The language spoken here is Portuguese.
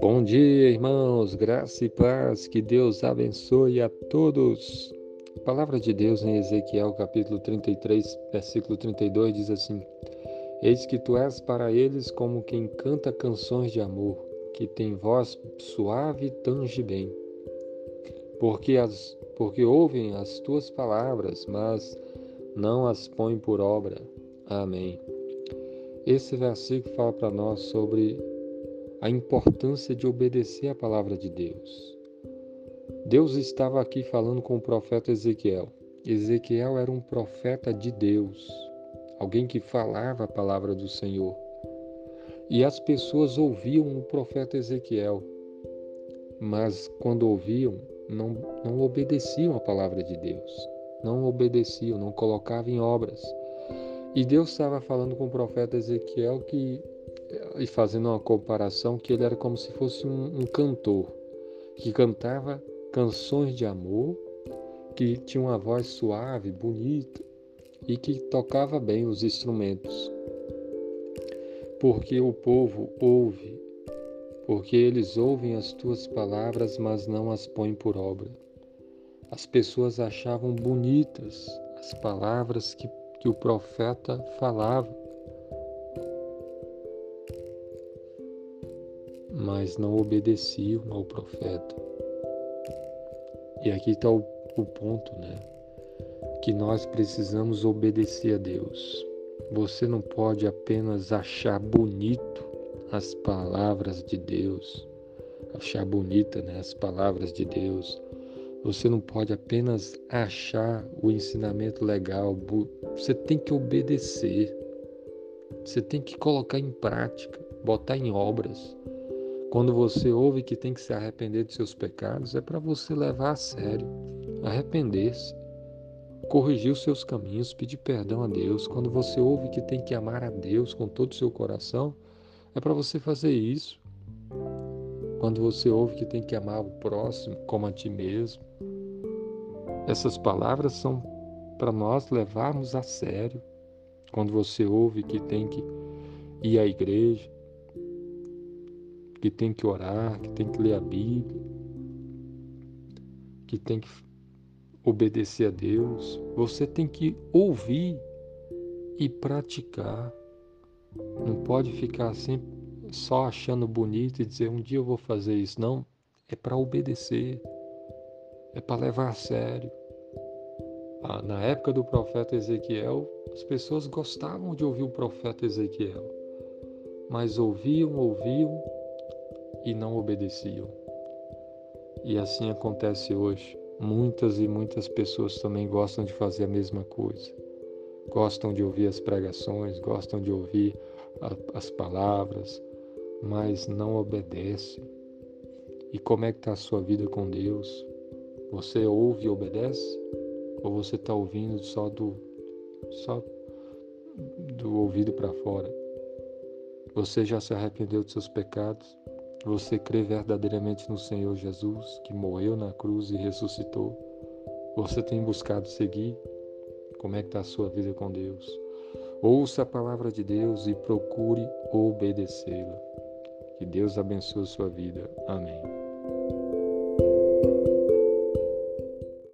Bom dia, irmãos, graça e paz, que Deus abençoe a todos. A palavra de Deus em Ezequiel, capítulo 33, versículo 32, diz assim: Eis que tu és para eles como quem canta canções de amor, que tem voz suave e tange bem. Porque, as, porque ouvem as tuas palavras, mas não as põem por obra. Amém. Esse versículo fala para nós sobre a importância de obedecer a palavra de Deus. Deus estava aqui falando com o profeta Ezequiel. Ezequiel era um profeta de Deus, alguém que falava a palavra do Senhor. E as pessoas ouviam o profeta Ezequiel, mas quando ouviam, não, não obedeciam a palavra de Deus, não obedeciam, não colocavam em obras. E Deus estava falando com o profeta Ezequiel que e fazendo uma comparação que ele era como se fosse um, um cantor que cantava canções de amor, que tinha uma voz suave, bonita e que tocava bem os instrumentos. Porque o povo ouve, porque eles ouvem as tuas palavras, mas não as põem por obra. As pessoas achavam bonitas as palavras que, que o profeta falava, mas não obedeciam ao profeta. E aqui está o, o ponto, né? Que nós precisamos obedecer a Deus. Você não pode apenas achar bonito as palavras de Deus, achar bonita né, as palavras de Deus. Você não pode apenas achar o ensinamento legal, você tem que obedecer. Você tem que colocar em prática, botar em obras. Quando você ouve que tem que se arrepender de seus pecados, é para você levar a sério, arrepender-se, corrigir os seus caminhos, pedir perdão a Deus. Quando você ouve que tem que amar a Deus com todo o seu coração, é para você fazer isso. Quando você ouve que tem que amar o próximo como a ti mesmo, essas palavras são para nós levarmos a sério. Quando você ouve que tem que ir à igreja, que tem que orar, que tem que ler a Bíblia, que tem que obedecer a Deus. Você tem que ouvir e praticar. Não pode ficar sempre só achando bonito e dizer um dia eu vou fazer isso. Não, é para obedecer, é para levar a sério. Ah, na época do profeta Ezequiel, as pessoas gostavam de ouvir o profeta Ezequiel, mas ouviam, ouviam e não obedeciam. E assim acontece hoje. Muitas e muitas pessoas também gostam de fazer a mesma coisa. Gostam de ouvir as pregações, gostam de ouvir a, as palavras, mas não obedecem. E como é que está a sua vida com Deus? Você ouve e obedece? Ou você está ouvindo só do, só do ouvido para fora? Você já se arrependeu dos seus pecados? Você crê verdadeiramente no Senhor Jesus, que morreu na cruz e ressuscitou? Você tem buscado seguir? Como é que está a sua vida com Deus? Ouça a palavra de Deus e procure obedecê-la. Que Deus abençoe sua vida. Amém.